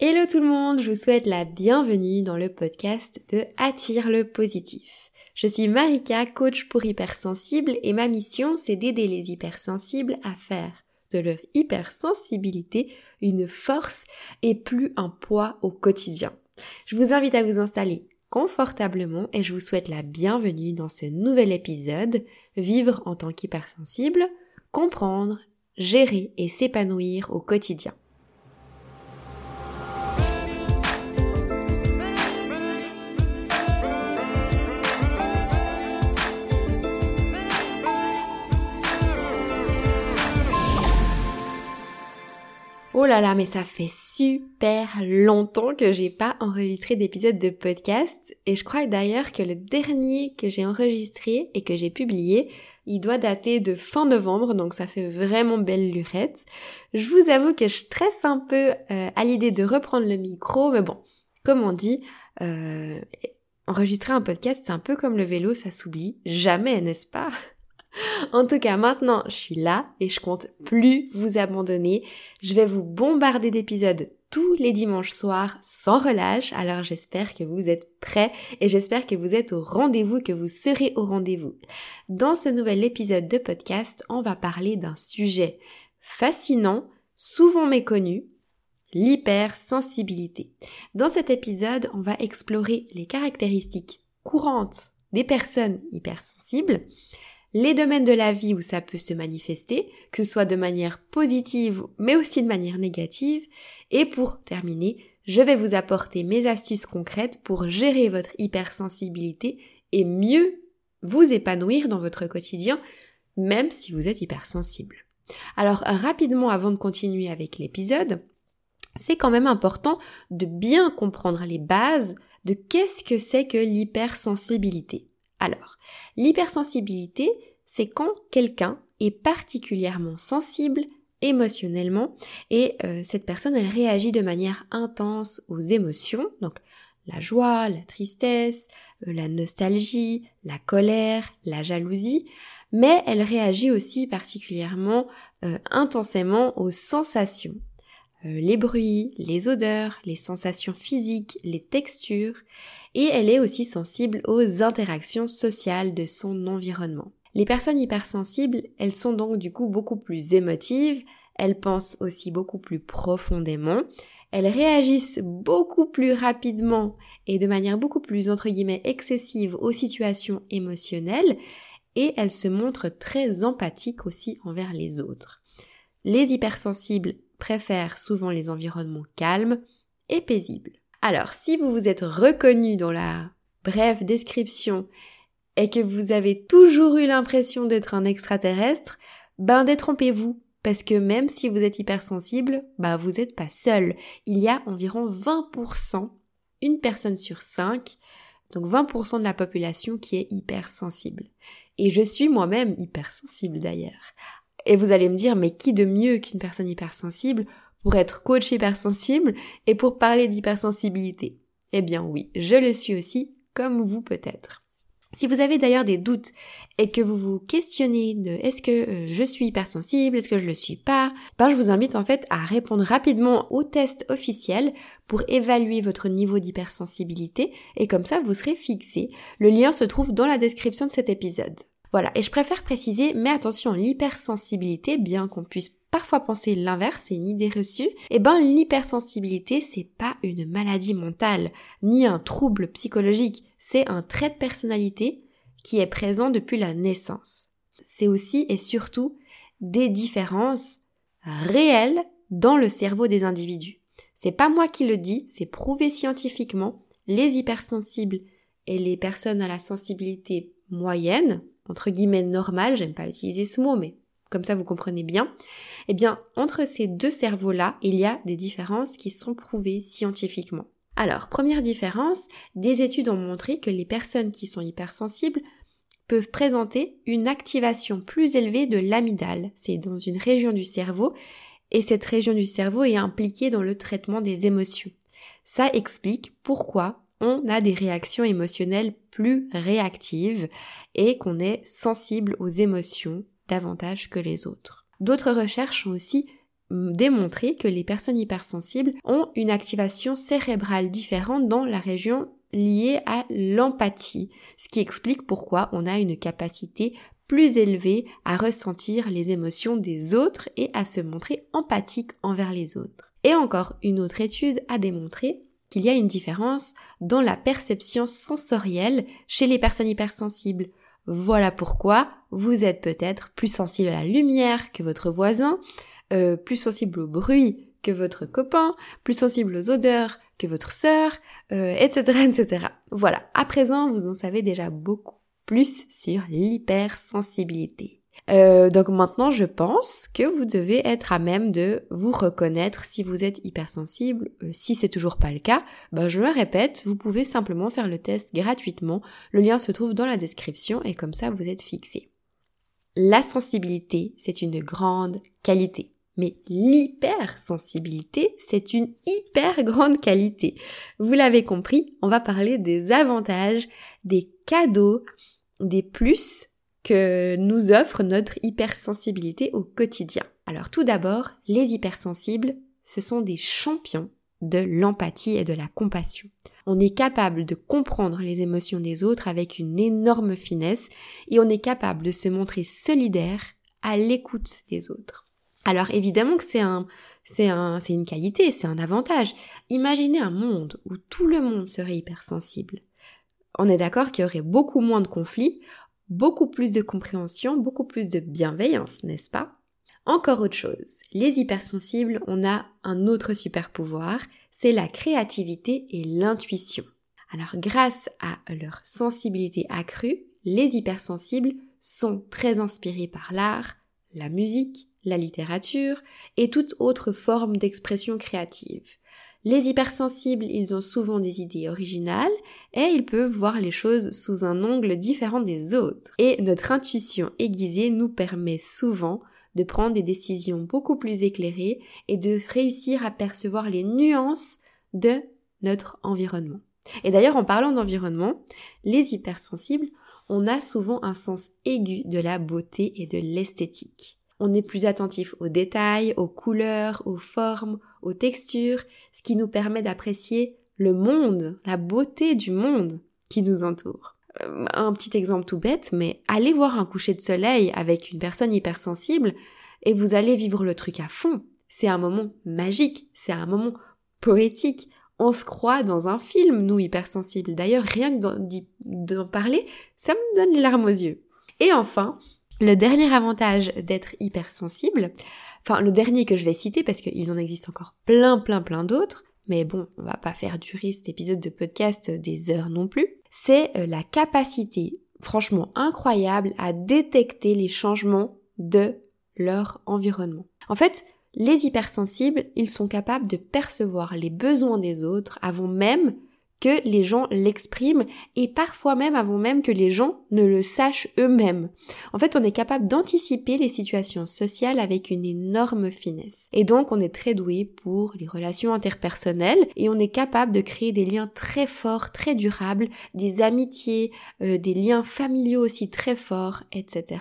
Hello tout le monde, je vous souhaite la bienvenue dans le podcast de Attire le positif. Je suis Marika, coach pour hypersensibles et ma mission c'est d'aider les hypersensibles à faire de leur hypersensibilité une force et plus un poids au quotidien. Je vous invite à vous installer confortablement et je vous souhaite la bienvenue dans ce nouvel épisode Vivre en tant qu'hypersensible, comprendre, gérer et s'épanouir au quotidien. Oh là là, mais ça fait super longtemps que j'ai pas enregistré d'épisode de podcast et je crois d'ailleurs que le dernier que j'ai enregistré et que j'ai publié, il doit dater de fin novembre, donc ça fait vraiment belle lurette. Je vous avoue que je stresse un peu euh, à l'idée de reprendre le micro, mais bon, comme on dit, euh, enregistrer un podcast, c'est un peu comme le vélo, ça s'oublie jamais, n'est-ce pas? en tout cas, maintenant, je suis là et je compte plus vous abandonner. Je vais vous bombarder d'épisodes tous les dimanches soirs sans relâche. Alors j'espère que vous êtes prêts et j'espère que vous êtes au rendez-vous, que vous serez au rendez-vous. Dans ce nouvel épisode de podcast, on va parler d'un sujet fascinant, souvent méconnu, l'hypersensibilité. Dans cet épisode, on va explorer les caractéristiques courantes des personnes hypersensibles, les domaines de la vie où ça peut se manifester, que ce soit de manière positive mais aussi de manière négative. Et pour terminer, je vais vous apporter mes astuces concrètes pour gérer votre hypersensibilité et mieux vous épanouir dans votre quotidien, même si vous êtes hypersensible. Alors rapidement avant de continuer avec l'épisode, c'est quand même important de bien comprendre les bases de qu'est-ce que c'est que l'hypersensibilité. Alors, l'hypersensibilité, c'est quand quelqu'un est particulièrement sensible émotionnellement et euh, cette personne, elle réagit de manière intense aux émotions, donc la joie, la tristesse, euh, la nostalgie, la colère, la jalousie, mais elle réagit aussi particulièrement euh, intensément aux sensations, les bruits, les odeurs, les sensations physiques, les textures, et elle est aussi sensible aux interactions sociales de son environnement. Les personnes hypersensibles, elles sont donc du coup beaucoup plus émotives, elles pensent aussi beaucoup plus profondément, elles réagissent beaucoup plus rapidement et de manière beaucoup plus entre guillemets excessive aux situations émotionnelles et elles se montrent très empathiques aussi envers les autres. Les hypersensibles préfèrent souvent les environnements calmes et paisibles. Alors, si vous vous êtes reconnu dans la brève description et que vous avez toujours eu l'impression d'être un extraterrestre, ben détrompez-vous. Parce que même si vous êtes hypersensible, ben vous n'êtes pas seul. Il y a environ 20%, une personne sur 5, donc 20% de la population qui est hypersensible. Et je suis moi-même hypersensible d'ailleurs. Et vous allez me dire, mais qui de mieux qu'une personne hypersensible pour être coach hypersensible et pour parler d'hypersensibilité Eh bien oui, je le suis aussi, comme vous peut-être. Si vous avez d'ailleurs des doutes et que vous vous questionnez de est-ce que euh, je suis hypersensible, est-ce que je le suis pas, ben je vous invite en fait à répondre rapidement au test officiel pour évaluer votre niveau d'hypersensibilité et comme ça vous serez fixé. Le lien se trouve dans la description de cet épisode. Voilà, et je préfère préciser, mais attention, l'hypersensibilité, bien qu'on puisse parfois penser l'inverse, c'est une idée reçue, eh ben l'hypersensibilité c'est pas une maladie mentale, ni un trouble psychologique, c'est un trait de personnalité qui est présent depuis la naissance. C'est aussi et surtout des différences réelles dans le cerveau des individus. C'est pas moi qui le dis, c'est prouvé scientifiquement. Les hypersensibles et les personnes à la sensibilité moyenne, entre guillemets normale, j'aime pas utiliser ce mot, mais comme ça vous comprenez bien, eh bien entre ces deux cerveaux-là, il y a des différences qui sont prouvées scientifiquement. Alors, première différence, des études ont montré que les personnes qui sont hypersensibles peuvent présenter une activation plus élevée de l'amygdale. C'est dans une région du cerveau et cette région du cerveau est impliquée dans le traitement des émotions. Ça explique pourquoi on a des réactions émotionnelles plus réactives et qu'on est sensible aux émotions davantage que les autres. D'autres recherches ont aussi démontré que les personnes hypersensibles ont une activation cérébrale différente dans la région liée à l'empathie, ce qui explique pourquoi on a une capacité plus élevée à ressentir les émotions des autres et à se montrer empathique envers les autres. Et encore une autre étude a démontré qu'il y a une différence dans la perception sensorielle chez les personnes hypersensibles. Voilà pourquoi vous êtes peut-être plus sensible à la lumière que votre voisin, euh, plus sensible au bruit que votre copain, plus sensible aux odeurs que votre sœur, etc., euh, etc. Voilà, à présent vous en savez déjà beaucoup plus sur l'hypersensibilité. Euh, donc maintenant, je pense que vous devez être à même de vous reconnaître si vous êtes hypersensible. Euh, si c'est toujours pas le cas, ben je me répète, vous pouvez simplement faire le test gratuitement. Le lien se trouve dans la description et comme ça, vous êtes fixé. La sensibilité, c'est une grande qualité. Mais l'hypersensibilité, c'est une hyper grande qualité. Vous l'avez compris, on va parler des avantages, des cadeaux, des plus que nous offre notre hypersensibilité au quotidien. Alors tout d'abord, les hypersensibles, ce sont des champions de l'empathie et de la compassion. On est capable de comprendre les émotions des autres avec une énorme finesse et on est capable de se montrer solidaire à l'écoute des autres. Alors évidemment que c'est un, c'est un, c'est une qualité, c'est un avantage. Imaginez un monde où tout le monde serait hypersensible. On est d'accord qu'il y aurait beaucoup moins de conflits, beaucoup plus de compréhension, beaucoup plus de bienveillance, n'est-ce pas? Encore autre chose, les hypersensibles, on a un autre super pouvoir, c'est la créativité et l'intuition. Alors grâce à leur sensibilité accrue, les hypersensibles sont très inspirés par l'art, la musique, la littérature et toute autre forme d'expression créative. Les hypersensibles, ils ont souvent des idées originales et ils peuvent voir les choses sous un angle différent des autres. Et notre intuition aiguisée nous permet souvent de prendre des décisions beaucoup plus éclairées et de réussir à percevoir les nuances de notre environnement. Et d'ailleurs, en parlant d'environnement, les hypersensibles, on a souvent un sens aigu de la beauté et de l'esthétique on est plus attentif aux détails, aux couleurs, aux formes, aux textures, ce qui nous permet d'apprécier le monde, la beauté du monde qui nous entoure. Euh, un petit exemple tout bête, mais allez voir un coucher de soleil avec une personne hypersensible et vous allez vivre le truc à fond. C'est un moment magique, c'est un moment poétique. On se croit dans un film, nous hypersensibles. D'ailleurs, rien que d'en parler, ça me donne les larmes aux yeux. Et enfin, le dernier avantage d'être hypersensible, enfin le dernier que je vais citer parce qu'il en existe encore plein plein plein d'autres, mais bon, on va pas faire durer cet épisode de podcast des heures non plus, c'est euh, la capacité franchement incroyable à détecter les changements de leur environnement. En fait, les hypersensibles, ils sont capables de percevoir les besoins des autres avant même que les gens l'expriment et parfois même avant même que les gens ne le sachent eux-mêmes. En fait, on est capable d'anticiper les situations sociales avec une énorme finesse. Et donc, on est très doué pour les relations interpersonnelles et on est capable de créer des liens très forts, très durables, des amitiés, euh, des liens familiaux aussi très forts, etc.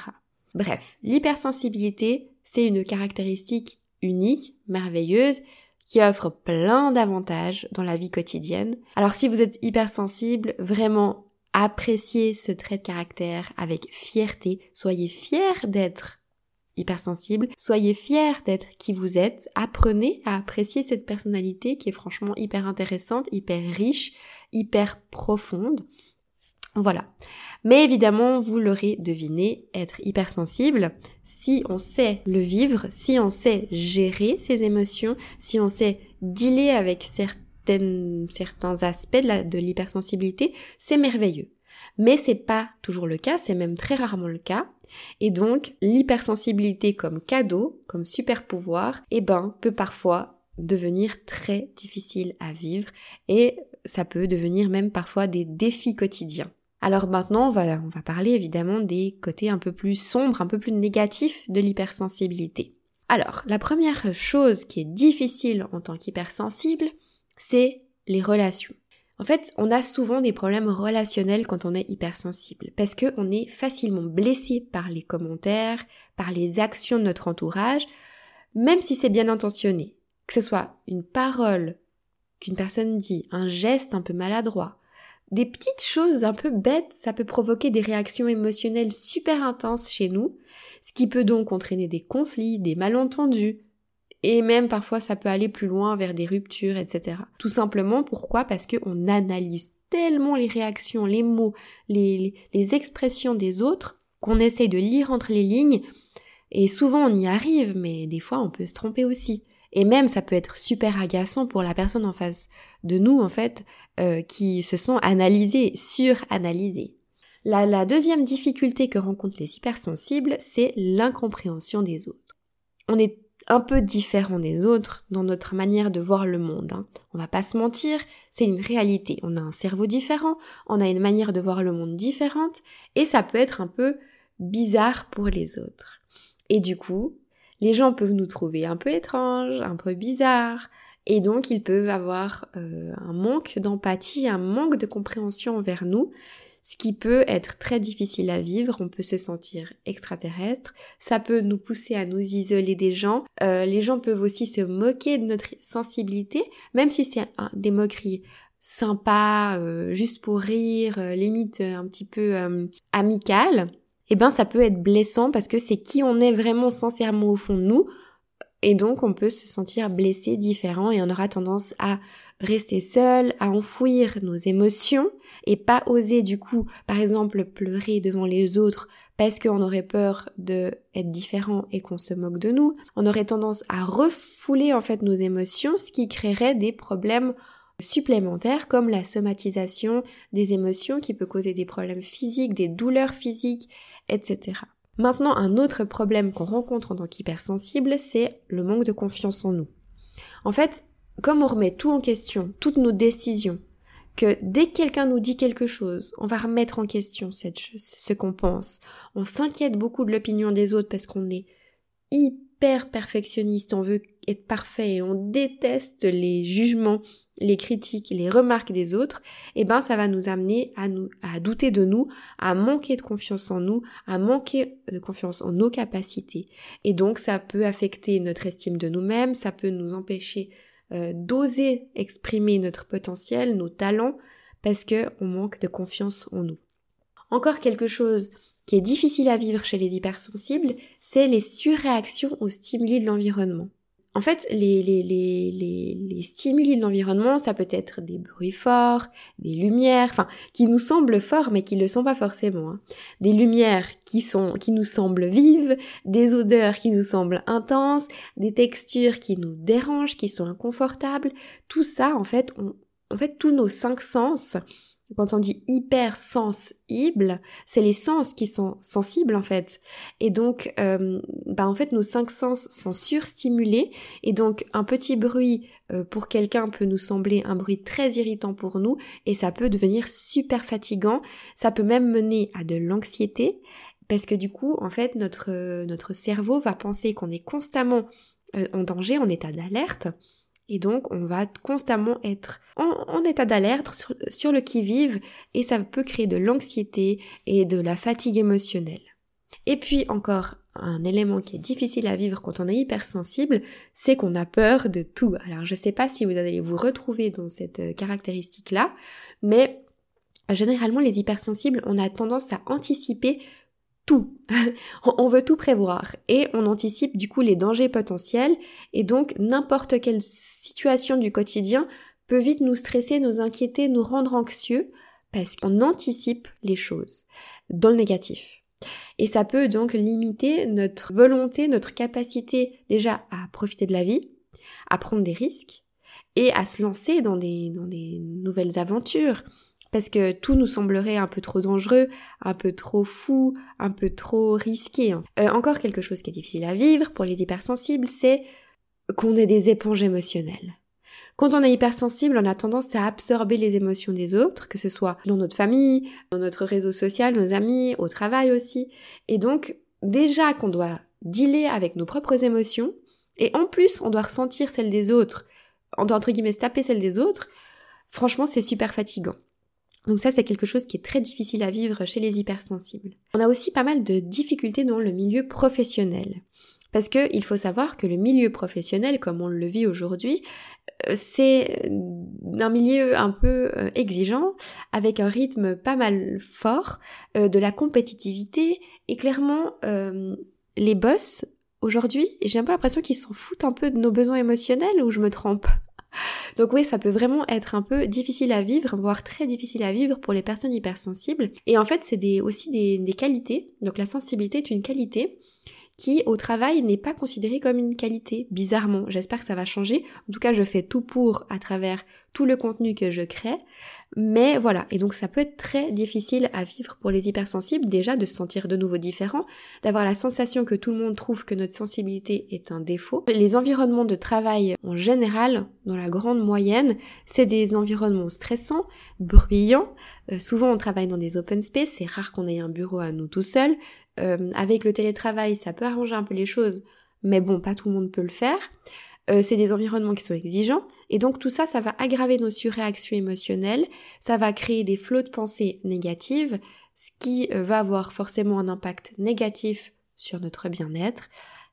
Bref, l'hypersensibilité, c'est une caractéristique unique, merveilleuse, qui offre plein d'avantages dans la vie quotidienne. Alors si vous êtes hypersensible, vraiment appréciez ce trait de caractère avec fierté, soyez fiers d'être hypersensible, soyez fiers d'être qui vous êtes, apprenez à apprécier cette personnalité qui est franchement hyper intéressante, hyper riche, hyper profonde. Voilà. Mais évidemment, vous l'aurez deviné, être hypersensible, si on sait le vivre, si on sait gérer ses émotions, si on sait dealer avec certaines, certains aspects de l'hypersensibilité, c'est merveilleux. Mais c'est pas toujours le cas, c'est même très rarement le cas. Et donc, l'hypersensibilité comme cadeau, comme super pouvoir, eh ben, peut parfois devenir très difficile à vivre et ça peut devenir même parfois des défis quotidiens. Alors maintenant, on va, on va parler évidemment des côtés un peu plus sombres, un peu plus négatifs de l'hypersensibilité. Alors, la première chose qui est difficile en tant qu'hypersensible, c'est les relations. En fait, on a souvent des problèmes relationnels quand on est hypersensible, parce qu'on est facilement blessé par les commentaires, par les actions de notre entourage, même si c'est bien intentionné, que ce soit une parole qu'une personne dit, un geste un peu maladroit, des petites choses un peu bêtes, ça peut provoquer des réactions émotionnelles super intenses chez nous, ce qui peut donc entraîner des conflits, des malentendus, et même parfois ça peut aller plus loin vers des ruptures, etc. Tout simplement pourquoi? Parce qu'on analyse tellement les réactions, les mots, les, expressions des autres, qu'on essaye de lire entre les lignes, et souvent on y arrive, mais des fois on peut se tromper aussi. Et même ça peut être super agaçant pour la personne en face de nous, en fait, euh, qui se sont analysées, suranalysées. La, la deuxième difficulté que rencontrent les hypersensibles, c'est l'incompréhension des autres. On est un peu différent des autres dans notre manière de voir le monde. Hein. On va pas se mentir, c'est une réalité. On a un cerveau différent, on a une manière de voir le monde différente, et ça peut être un peu bizarre pour les autres. Et du coup, les gens peuvent nous trouver un peu étranges, un peu bizarres, et donc ils peuvent avoir euh, un manque d'empathie, un manque de compréhension envers nous, ce qui peut être très difficile à vivre, on peut se sentir extraterrestre, ça peut nous pousser à nous isoler des gens, euh, les gens peuvent aussi se moquer de notre sensibilité, même si c'est des moqueries sympas, euh, juste pour rire, limite un petit peu amicales, eh ben ça peut être blessant parce que c'est qui on est vraiment sincèrement au fond de nous. Et donc on peut se sentir blessé, différent et on aura tendance à rester seul, à enfouir nos émotions et pas oser du coup, par exemple, pleurer devant les autres parce qu'on aurait peur de être différent et qu'on se moque de nous. On aurait tendance à refouler en fait nos émotions, ce qui créerait des problèmes supplémentaires comme la somatisation des émotions qui peut causer des problèmes physiques, des douleurs physiques, etc. Maintenant, un autre problème qu'on rencontre en tant qu'hypersensible, c'est le manque de confiance en nous. En fait, comme on remet tout en question, toutes nos décisions, que dès que quelqu'un nous dit quelque chose, on va remettre en question cette, ce qu'on pense. On s'inquiète beaucoup de l'opinion des autres parce qu'on est hyper perfectionniste, on veut être parfait et on déteste les jugements les critiques, les remarques des autres, eh ben ça va nous amener à nous à douter de nous, à manquer de confiance en nous, à manquer de confiance en nos capacités. Et donc ça peut affecter notre estime de nous-mêmes, ça peut nous empêcher euh, d'oser exprimer notre potentiel, nos talents parce que on manque de confiance en nous. Encore quelque chose qui est difficile à vivre chez les hypersensibles, c'est les surréactions aux stimuli de l'environnement. En fait, les, les, les, les, stimuli de l'environnement, ça peut être des bruits forts, des lumières, enfin, qui nous semblent forts mais qui ne le sont pas forcément. Hein. Des lumières qui, sont, qui nous semblent vives, des odeurs qui nous semblent intenses, des textures qui nous dérangent, qui sont inconfortables. Tout ça, en fait, en fait, tous nos cinq sens quand on dit hyper sensible, c'est les sens qui sont sensibles en fait. Et donc, euh, bah en fait, nos cinq sens sont surstimulés. Et donc, un petit bruit euh, pour quelqu'un peut nous sembler un bruit très irritant pour nous, et ça peut devenir super fatigant. Ça peut même mener à de l'anxiété, parce que du coup, en fait, notre notre cerveau va penser qu'on est constamment euh, en danger, en état d'alerte. Et donc, on va constamment être en, état d'alerte sur, le qui-vive et ça peut créer de l'anxiété et de la fatigue émotionnelle. Et puis encore, un élément qui est difficile à vivre quand on est hypersensible, c'est qu'on a peur de tout. Alors, je ne sais pas si vous allez vous retrouver dans cette euh, caractéristique-là, mais généralement, les hypersensibles, on a tendance à anticiper tout. on veut tout prévoir et on anticipe du coup les dangers potentiels et donc n'importe quelle situation du quotidien peut vite nous stresser, nous inquiéter, nous rendre anxieux parce qu'on anticipe les choses dans le négatif. Et ça peut donc limiter notre volonté, notre capacité déjà à profiter de la vie, à prendre des risques et à se lancer dans des, dans des nouvelles aventures, parce que tout nous semblerait un peu trop dangereux, un peu trop fou, un peu trop risqué. Hein. Euh, encore quelque chose qui est difficile à vivre pour les hypersensibles, c'est qu'on est des éponges émotionnelles. Quand on est hypersensible, on a tendance à absorber les émotions des autres, que ce soit dans notre famille, dans notre réseau social, nos amis, au travail aussi. Et donc, déjà qu'on doit dealer avec nos propres émotions, et en plus on doit ressentir celles des autres, on doit entre guillemets taper celles des autres, franchement c'est super fatigant. Donc ça, c'est quelque chose qui est très difficile à vivre chez les hypersensibles. On a aussi pas mal de difficultés dans le milieu professionnel. Parce que il faut savoir que le milieu professionnel, comme on le vit aujourd'hui, euh, c'est un milieu un peu euh, exigeant, avec un rythme pas mal fort, euh, de la compétitivité, et clairement, les boss, aujourd'hui, j'ai un peu l'impression qu'ils s'en foutent un peu de nos besoins émotionnels, ou je me trompe? donc oui, ça peut vraiment être un peu difficile à vivre, voire très difficile à vivre pour les personnes hypersensibles. Et en fait, c'est aussi des, qualités. Donc la sensibilité est une qualité qui au travail n'est pas considéré comme une qualité, bizarrement. J'espère que ça va changer. En tout cas, je fais tout pour à travers tout le contenu que je crée. Mais voilà, et donc ça peut être très difficile à vivre pour les hypersensibles, déjà de se sentir de nouveau différent, d'avoir la sensation que tout le monde trouve que notre sensibilité est un défaut. Les environnements de travail en général, dans la grande moyenne, c'est des environnements stressants, bruyants. Euh, souvent on travaille dans des open space, c'est rare qu'on ait un bureau à nous tout seul. Euh, avec le télétravail, ça peut arranger un peu les choses, mais bon, pas tout le monde peut le faire. Euh, c'est des environnements qui sont exigeants, et donc tout ça, ça va aggraver nos surréactions émotionnelles, ça va créer des flots de pensées négatives, ce qui euh, va avoir forcément un impact négatif sur notre bien-être,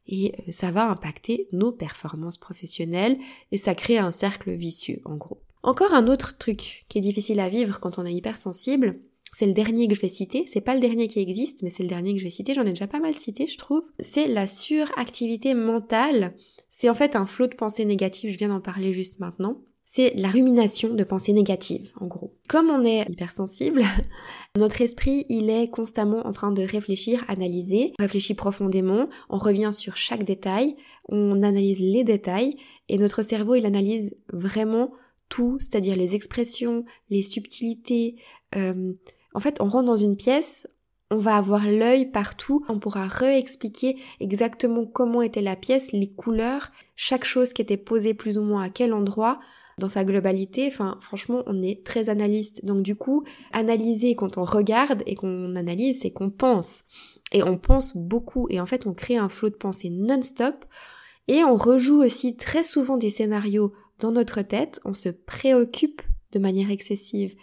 et ça va impacter nos performances professionnelles, et ça crée un cercle vicieux, en gros. Encore un autre truc qui est difficile à vivre quand on est hypersensible, c'est le dernier que je vais citer, c'est pas le dernier qui existe, mais c'est le dernier que je vais citer, j'en ai déjà pas mal cité je trouve, c'est la suractivité mentale. C'est en fait un flot de pensées négatives, je viens d'en parler juste maintenant. C'est la rumination de pensées négatives, en gros. Comme on est hypersensible, notre esprit, il est constamment en train de réfléchir, analyser, réfléchit profondément, on revient sur chaque détail, on analyse les détails, et notre cerveau, il analyse vraiment tout, c'est-à-dire les expressions, les subtilités, euh, en fait, on rentre dans une pièce, on va avoir l'œil partout, on pourra réexpliquer exactement comment était la pièce, les couleurs, chaque chose qui était posée plus ou moins à quel endroit, dans sa globalité, enfin franchement on est très analyste. Donc du coup, analyser quand on regarde et qu'on analyse, c'est qu'on pense. Et on pense beaucoup. Et en fait on crée un flot de pensée non-stop. Et on rejoue aussi très souvent des scénarios dans notre tête, on se préoccupe de manière excessive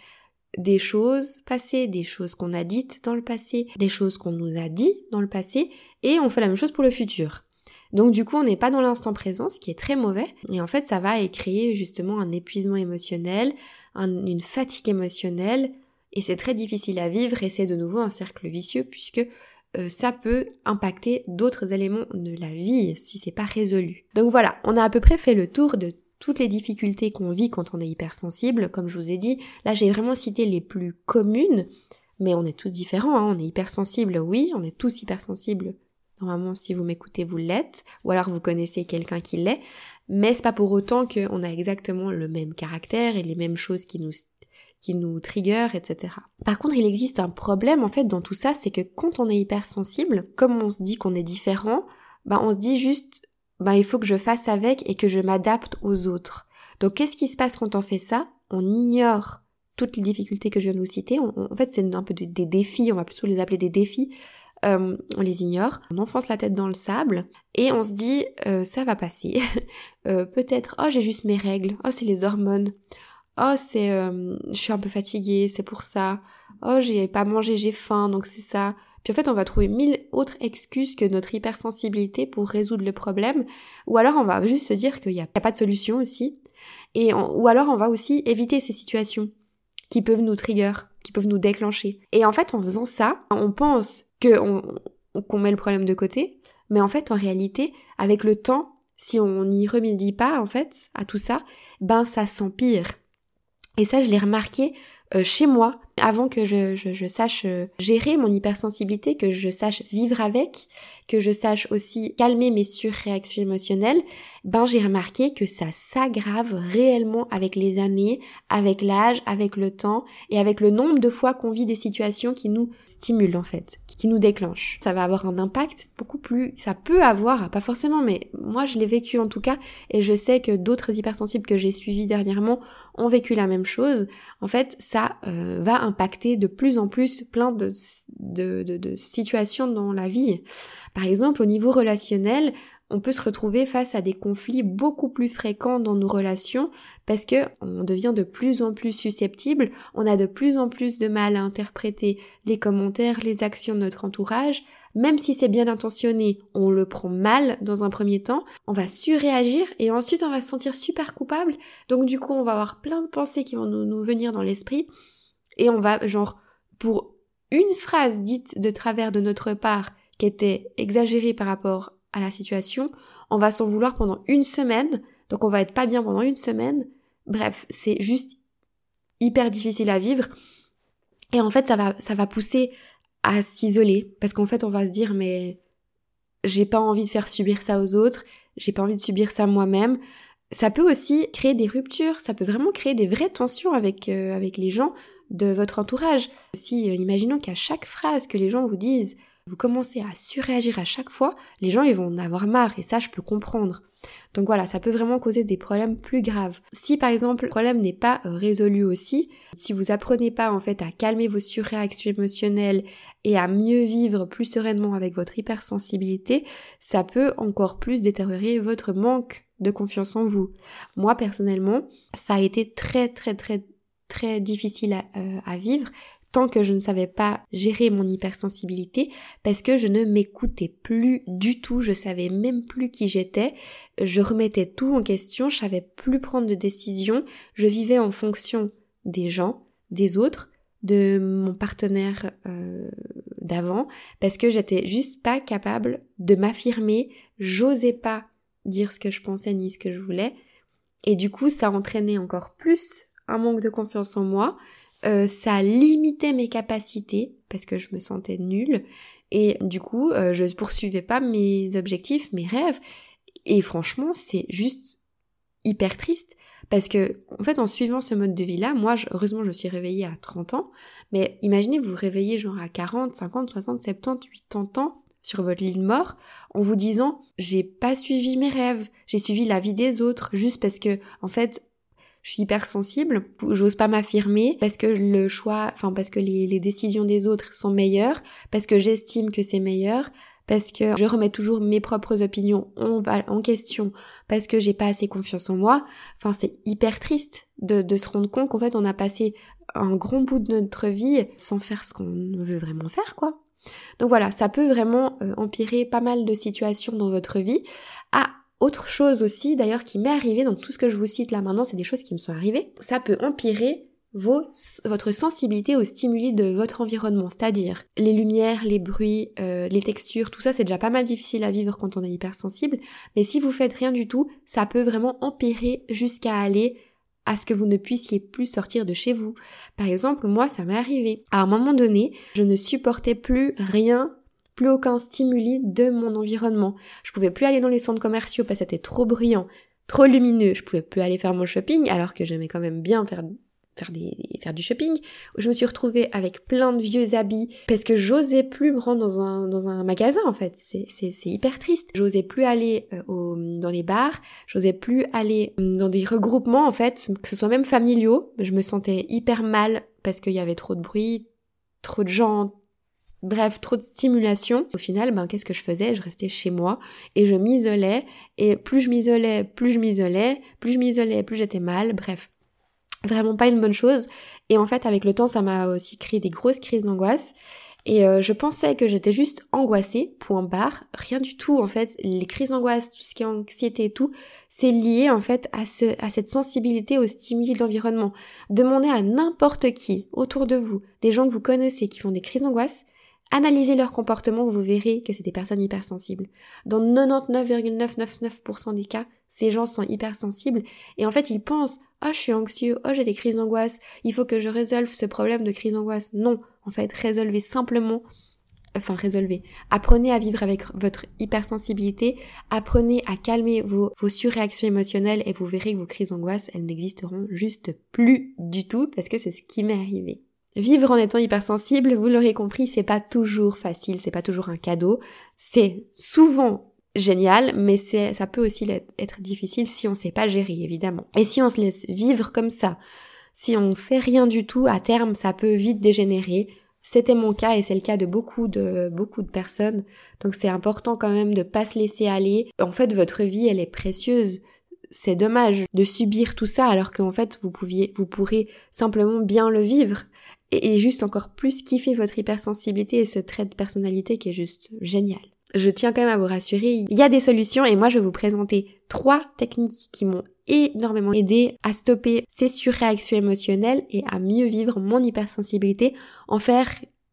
des choses passées, des choses qu'on a dites dans le passé, des choses qu'on nous a dit dans le passé, et on fait la même chose pour le futur. Donc du coup, on n'est pas dans l'instant présent, ce qui est très mauvais, et en fait, ça va créer justement un épuisement émotionnel, une fatigue émotionnelle, et c'est très difficile à vivre, et c'est de nouveau un cercle vicieux, puisque euh, ça peut impacter d'autres éléments de la vie si c'est pas résolu. Donc voilà, on a à peu près fait le tour de toutes les difficultés qu'on vit quand on est hypersensible, comme je vous ai dit, là j'ai vraiment cité les plus communes, mais on est tous différents, hein. on est hypersensible, oui, on est tous hypersensibles. Normalement, si vous m'écoutez, vous l'êtes, ou alors vous connaissez quelqu'un qui l'est, mais c'est pas pour autant qu'on a exactement le même caractère et les mêmes choses qui nous qui trigger, etc. Par contre, il existe un problème en fait dans tout ça, c'est que quand on est hypersensible, comme on se dit qu'on est différent, bah on se dit juste ben, il faut que je fasse avec et que je m'adapte aux autres. Donc qu'est-ce qui se passe quand on fait ça? On ignore toutes les difficultés que je viens de vous citer. en fait, c'est un peu des, défis, on va plutôt les appeler des défis. Euh, on les ignore, on enfonce la tête dans le sable et on se dit euh, ça va passer. Euh, peut-être oh j'ai juste mes règles, oh c'est les hormones, oh c'est je suis un peu fatiguée, c'est pour ça, oh j'ai pas mangé, j'ai faim donc c'est ça. Puis en fait, on va trouver mille autres excuses que notre hypersensibilité pour résoudre le problème, ou alors on va juste se dire qu'il n'y a, pas de solution aussi, et ou alors on va aussi éviter ces situations qui peuvent nous trigger, qui peuvent nous déclencher. Et en fait, en faisant ça, on pense qu'on met le problème de côté, mais en fait, en réalité, avec le temps, si on n'y remédie pas, en fait, à tout ça, ben ça s'empire. Et ça, je l'ai remarqué euh, chez moi avant que je, je, sache euh, gérer mon hypersensibilité, que je sache vivre avec, que je sache aussi calmer mes surréactions émotionnelles, ben j'ai remarqué que ça s'aggrave réellement avec les années, avec l'âge, avec le temps et avec le nombre de fois qu'on vit des situations qui nous stimulent en fait, qui nous déclenchent. Ça va avoir un impact beaucoup plus, ça peut avoir, pas forcément, mais moi je l'ai vécu en tout cas et je sais que d'autres hypersensibles que j'ai suivis dernièrement ont vécu la même chose. En fait, ça euh, va impacter de plus en plus plein de, situations dans la vie. Par exemple, au niveau relationnel, on peut se retrouver face à des conflits beaucoup plus fréquents dans nos relations parce que on devient de plus en plus susceptible, on a de plus en plus de mal à interpréter les commentaires, les actions de notre entourage, même si c'est bien intentionné, on le prend mal dans un premier temps, on va surréagir et ensuite on va se sentir super coupable. Donc du coup, on va avoir plein de pensées qui vont nous venir dans l'esprit et on va, genre, pour une phrase dite de travers de notre part qui était exagérée par rapport à la situation, on va s'en vouloir pendant une semaine, donc on va être pas bien pendant une semaine. Bref, c'est juste hyper difficile à vivre. Et en fait, ça va, ça va pousser à s'isoler, parce qu'en fait, on va se dire, mais j'ai pas envie de faire subir ça aux autres, j'ai pas envie de subir ça moi-même. Ça peut aussi créer des ruptures, ça peut vraiment créer des vraies tensions avec, euh, avec les gens de votre entourage. Si, euh, imaginons qu'à chaque phrase que les gens vous disent, vous commencez à surréagir à chaque fois, les gens ils vont en avoir marre et ça je peux comprendre. Donc voilà, ça peut vraiment causer des problèmes plus graves. Si par exemple le problème n'est pas euh, résolu aussi, si vous apprenez pas en fait à calmer vos surréactions émotionnelles et à mieux vivre plus sereinement avec votre hypersensibilité, ça peut encore plus détériorer votre manque de confiance en vous. Moi personnellement, ça a été très très très très difficile euh, à, vivre tant que je ne savais pas gérer mon hypersensibilité parce que je ne m'écoutais plus du tout, je savais même plus qui j'étais, je remettais tout en question, je savais plus prendre de décision, je vivais en fonction des gens, des autres, de mon partenaire euh, d'avant parce que j'étais juste pas capable de m'affirmer, j'osais pas dire ce que je pensais ni ce que je voulais. Et du coup ça entraînait encore plus un manque de confiance en moi, euh, ça limitait mes capacités parce que je me sentais nulle. Et du coup euh, je ne poursuivais pas mes objectifs, mes rêves. Et franchement c'est juste hyper triste. Parce que en fait en suivant ce mode de vie là, moi heureusement je suis réveillée à 30 ans, mais imaginez vous vous réveillez genre à 40, 50, 60, 70, 80 ans sur votre lit de mort en vous disant j'ai pas suivi mes rêves, j'ai suivi la vie des autres juste parce que en fait je suis hyper sensible, j'ose pas m'affirmer parce que le choix, enfin parce que les, décisions des autres sont meilleures, parce que j'estime que c'est meilleur, parce que je remets toujours mes propres opinions en, en question, parce que j'ai pas assez confiance en moi. Enfin, c'est hyper triste de, de se rendre compte qu'en fait on a passé un grand bout de notre vie sans faire ce qu'on veut vraiment faire, quoi. Donc voilà, ça peut vraiment euh, empirer pas mal de situations dans votre vie. Ah, autre chose aussi d'ailleurs qui m'est arrivé, donc tout ce que je vous cite là maintenant, c'est des choses qui me sont arrivées, ça peut empirer votre sensibilité aux stimuli de votre environnement, c'est-à-dire les lumières, les bruits, euh, les textures, tout ça c'est déjà pas mal difficile à vivre quand on est hypersensible, mais si vous faites rien du tout, ça peut vraiment empirer jusqu'à aller à ce que vous ne puissiez plus sortir de chez vous. Par exemple, moi ça m'est arrivé. À un moment donné, je ne supportais plus rien plus aucun stimuli de mon environnement. Je pouvais plus aller dans les centres commerciaux parce que c'était trop bruyant, trop lumineux. Je pouvais plus aller faire mon shopping alors que j'aimais quand même bien faire faire, des, faire du shopping. Je me suis retrouvée avec plein de vieux habits parce que j'osais plus me rendre dans un, dans un magasin en fait. C'est, hyper triste. J'osais plus aller euh, au, dans les bars, j'osais plus aller hum, dans des regroupements en fait, que ce soit même familiaux. Je me sentais hyper mal parce qu'il y avait trop de bruit, trop de gens, Bref, trop de stimulation. Au final, ben, qu'est-ce que je faisais? Je restais chez moi et je m'isolais. Et plus je m'isolais, plus je m'isolais, plus je m'isolais, plus j'étais mal. Bref, vraiment pas une bonne chose. Et en fait, avec le temps, ça m'a aussi créé des grosses crises d'angoisse. Et euh, je pensais que j'étais juste angoissée, point barre, rien du tout en fait. Les crises d'angoisse, tout ce qui est anxiété et tout, c'est lié en fait à, ce, à cette sensibilité aux stimuli de l'environnement. Demandez à n'importe qui autour de vous, des gens que vous connaissez qui font des crises d'angoisse, Analysez leur comportement, vous verrez que c'est des personnes hypersensibles. Dans 99,999% des cas, ces gens sont hypersensibles et en fait ils pensent "Oh, je suis anxieux, oh, j'ai des crises d'angoisse, il faut que je résolve ce problème de crise d'angoisse." Non, en fait, résolvez simplement enfin résolvez. Apprenez à vivre avec votre hypersensibilité, apprenez à calmer vos, vos surréactions émotionnelles et vous verrez que vos crises d'angoisse, elles n'existeront juste plus du tout parce que c'est ce qui m'est arrivé. Vivre en étant hypersensible, vous l'aurez compris, c'est pas toujours facile, c'est pas toujours un cadeau. C'est souvent génial, mais c'est, ça peut aussi être difficile si on sait pas gérer, évidemment. Et si on se laisse vivre comme ça, si on fait rien du tout, à terme, ça peut vite dégénérer. C'était mon cas et c'est le cas de beaucoup de beaucoup de personnes. Donc c'est important quand même de pas se laisser aller. En fait, votre vie, elle est précieuse c'est dommage de subir tout ça alors qu'en fait vous pouviez, vous pourrez simplement bien le vivre et, juste encore plus kiffer votre hypersensibilité et ce trait de personnalité qui est juste génial. Je tiens quand même à vous rassurer, il y a des solutions et moi je vais vous présenter trois techniques qui m'ont énormément aidé à stopper ces surréactions émotionnelles et à mieux vivre mon hypersensibilité, en faire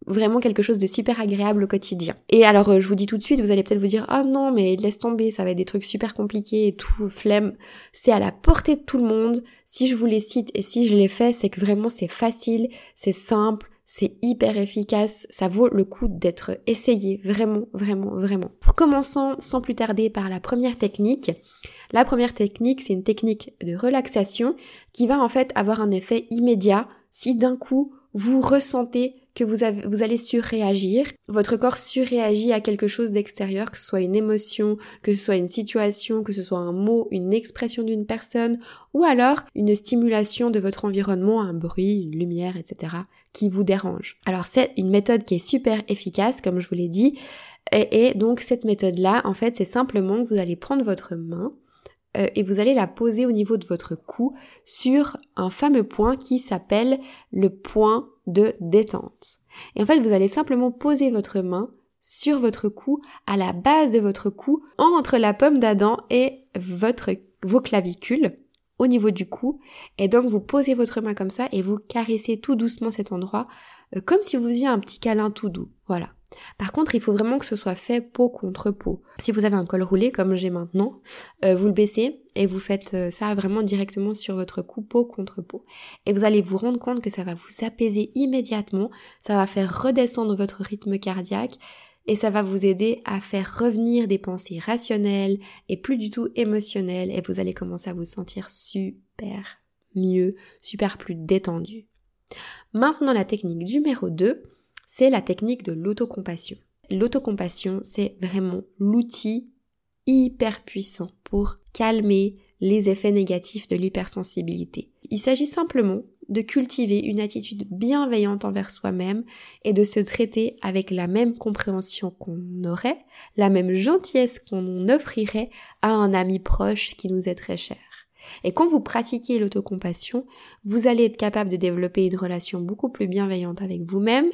vraiment quelque chose de super agréable au quotidien. Et alors, euh, je vous dis tout de suite, vous allez peut-être vous dire, oh non, mais laisse tomber, ça va être des trucs super compliqués et tout, flemme. C'est à la portée de tout le monde. Si je vous les cite et si je les fais, c'est que vraiment c'est facile, c'est simple, c'est hyper efficace, ça vaut le coup d'être essayé, vraiment, vraiment, vraiment. Pour commençant sans plus tarder par la première technique, la première technique, c'est une technique de relaxation qui va en fait avoir un effet immédiat. Si d'un coup vous ressentez que vous, vous allez surréagir. Votre corps surréagit à quelque chose d'extérieur, que ce soit une émotion, que ce soit une situation, que ce soit un mot, une expression d'une personne, ou alors une stimulation de votre environnement, un bruit, une lumière, etc., qui vous dérange. Alors c'est une méthode qui est super efficace, comme je vous l'ai dit, et, et donc cette méthode-là, en fait, c'est simplement que vous allez prendre votre main, euh, et vous allez la poser au niveau de votre cou sur un fameux point qui s'appelle le point de détente. Et en fait, vous allez simplement poser votre main sur votre cou, à la base de votre cou, entre la pomme d'Adam et votre, vos clavicules, au niveau du cou. Et donc, vous posez votre main comme ça et vous caressez tout doucement cet endroit, euh, comme si vous faisiez un petit câlin tout doux. Voilà. Par contre, il faut vraiment que ce soit fait peau contre peau. Si vous avez un col roulé comme j'ai maintenant, euh, vous le baissez et vous faites euh, ça vraiment directement sur votre cou peau contre peau. Et vous allez vous rendre compte que ça va vous apaiser immédiatement, ça va faire redescendre votre rythme cardiaque et ça va vous aider à faire revenir des pensées rationnelles et plus du tout émotionnelles et vous allez commencer à vous sentir super mieux, super plus détendu. Maintenant la technique numéro 2, c'est la technique de l'autocompassion. L'autocompassion, c'est vraiment l'outil hyper puissant pour calmer les effets négatifs de l'hypersensibilité. Il s'agit simplement de cultiver une attitude bienveillante envers soi-même et de se traiter avec la même compréhension qu'on aurait, la même gentillesse qu'on offrirait à un ami proche qui nous est très cher. Et quand vous pratiquez l'autocompassion, vous allez être capable de développer une relation beaucoup plus bienveillante avec vous-même,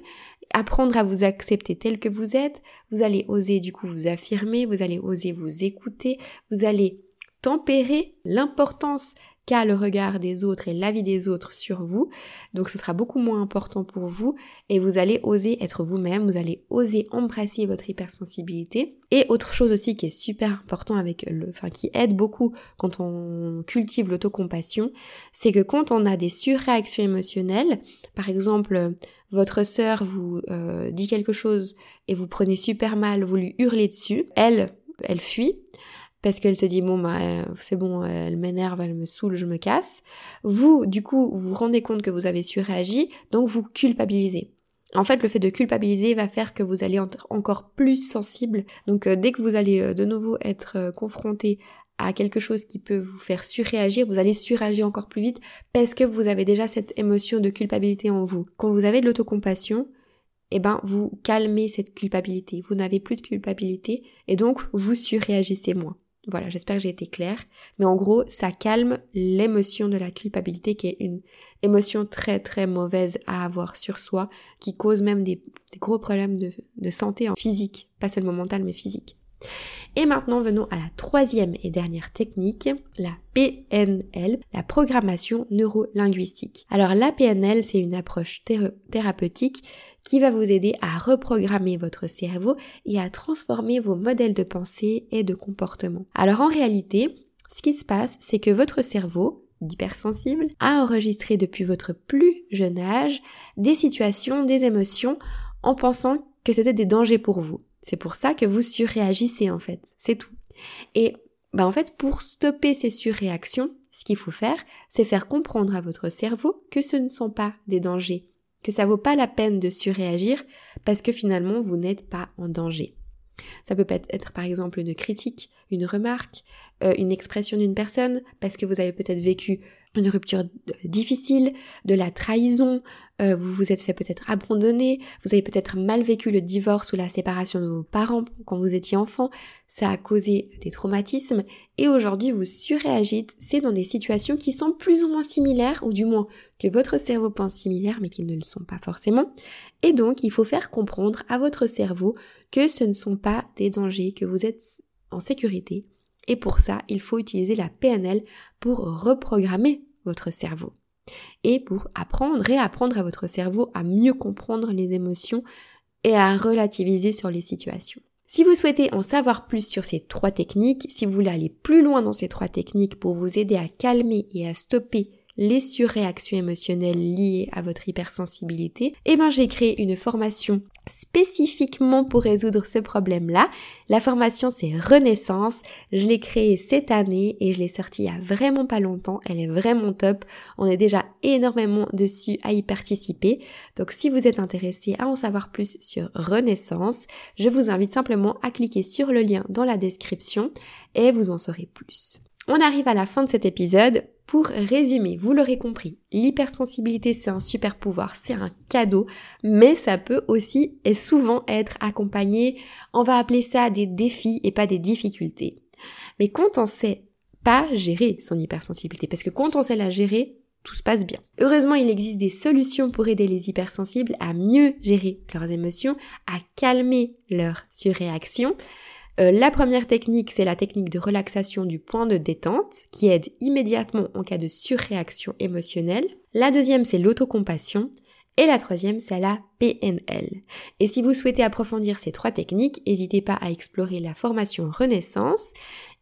apprendre à vous accepter tel que vous êtes, vous allez oser du coup vous affirmer, vous allez oser vous écouter, vous allez tempérer l'importance qu'a le regard des autres et l'avis des autres sur vous. Donc ce sera beaucoup moins important pour vous et vous allez oser être vous-même, vous allez oser embrasser votre hypersensibilité. Et autre chose aussi qui est super important avec le, enfin qui aide beaucoup quand on cultive l'autocompassion, c'est que quand on a des surréactions émotionnelles, par exemple votre sœur vous euh, dit quelque chose et vous prenez super mal, vous lui hurlez dessus, elle, elle fuit parce qu'elle se dit bon bah euh, c'est bon elle m'énerve elle me saoule je me casse vous du coup vous vous rendez compte que vous avez surréagi donc vous culpabilisez en fait, le fait de culpabiliser va faire que vous allez être encore plus sensible. Donc, euh, dès que vous allez de nouveau être confronté à quelque chose qui peut vous faire surréagir, vous allez surréagir encore plus vite parce que vous avez déjà cette émotion de culpabilité en vous. Quand vous avez de l'autocompassion, eh ben, vous calmez cette culpabilité. Vous n'avez plus de culpabilité et donc vous surréagissez moins. Voilà, j'espère que j'ai été claire. Mais en gros, ça calme l'émotion de la culpabilité qui est une émotion très très mauvaise à avoir sur soi, qui cause même des, gros problèmes de, santé en physique, pas seulement mental mais physique. Et maintenant, venons à la troisième et dernière technique, la PNL, la programmation neurolinguistique. Alors la PNL, c'est une approche thérapeutique qui va vous aider à reprogrammer votre cerveau et à transformer vos modèles de pensée et de comportement. Alors en réalité, ce qui se passe, c'est que votre cerveau, d'hypersensible, a enregistré depuis votre plus jeune âge des situations, des émotions en pensant que c'était des dangers pour vous. C'est pour ça que vous surréagissez en fait, c'est tout. Et ben en fait, pour stopper ces surréactions, ce qu'il faut faire, c'est faire comprendre à votre cerveau que ce ne sont pas des dangers, que ça vaut pas la peine de surréagir parce que finalement vous n'êtes pas en danger. Ça peut être par exemple une critique, une remarque, euh, une expression d'une personne parce que vous avez peut-être vécu une rupture difficile, de la trahison, euh, vous vous êtes fait peut-être abandonner, vous avez peut-être mal vécu le divorce ou la séparation de vos parents quand vous étiez enfant, ça a causé des traumatismes et aujourd'hui vous surréagissez dans des situations qui sont plus ou moins similaires ou du moins que votre cerveau pense similaires mais qui ne le sont pas forcément. Et donc il faut faire comprendre à votre cerveau que ce ne sont pas des dangers, que vous êtes en sécurité. Et pour ça, il faut utiliser la PNL pour reprogrammer votre cerveau et pour apprendre, réapprendre à votre cerveau à mieux comprendre les émotions et à relativiser sur les situations. Si vous souhaitez en savoir plus sur ces trois techniques, si vous voulez aller plus loin dans ces trois techniques pour vous aider à calmer et à stopper les surréactions émotionnelles liées à votre hypersensibilité, eh ben j'ai créé une formation spécifiquement pour résoudre ce problème-là. La formation c'est Renaissance. Je l'ai créée cette année et je l'ai sortie il y a vraiment pas longtemps. Elle est vraiment top. On est déjà énormément dessus à y participer. Donc si vous êtes intéressé à en savoir plus sur Renaissance, je vous invite simplement à cliquer sur le lien dans la description et vous en saurez plus. On arrive à la fin de cet épisode. Pour résumer, vous l'aurez compris, l'hypersensibilité c'est un super pouvoir, c'est un cadeau, mais ça peut aussi et souvent être accompagné, on va appeler ça des défis et pas des difficultés. Mais quand on sait pas gérer son hypersensibilité, parce que quand on sait la gérer, tout se passe bien. Heureusement, il existe des solutions pour aider les hypersensibles à mieux gérer leurs émotions, à calmer leurs surréactions. Euh, la première technique, c'est la technique de relaxation du point de détente qui aide immédiatement en cas de surréaction émotionnelle. La deuxième, c'est l'autocompassion. Et la troisième, c'est la PNL. Et si vous souhaitez approfondir ces trois techniques, n'hésitez pas à explorer la formation Renaissance.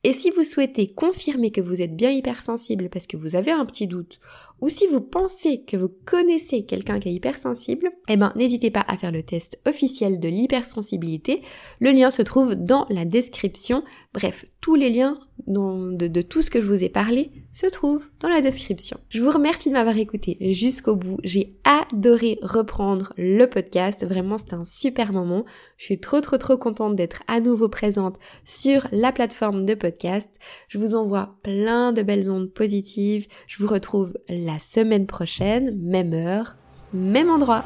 Et si vous souhaitez confirmer que vous êtes bien hypersensible parce que vous avez un petit doute, ou si vous pensez que vous connaissez quelqu'un qui est hypersensible, eh ben n'hésitez pas à faire le test officiel de l'hypersensibilité. Le lien se trouve dans la description. Bref, tous les liens de, de, tout ce que je vous ai parlé se trouvent dans la description. Je vous remercie de m'avoir écouté jusqu'au bout. J'ai adoré reprendre le podcast. Vraiment, c'était un super moment. Je suis trop trop trop contente d'être à nouveau présente sur la plateforme de podcast. Je vous envoie plein de belles ondes positives. Je vous retrouve la semaine prochaine, même heure, même endroit.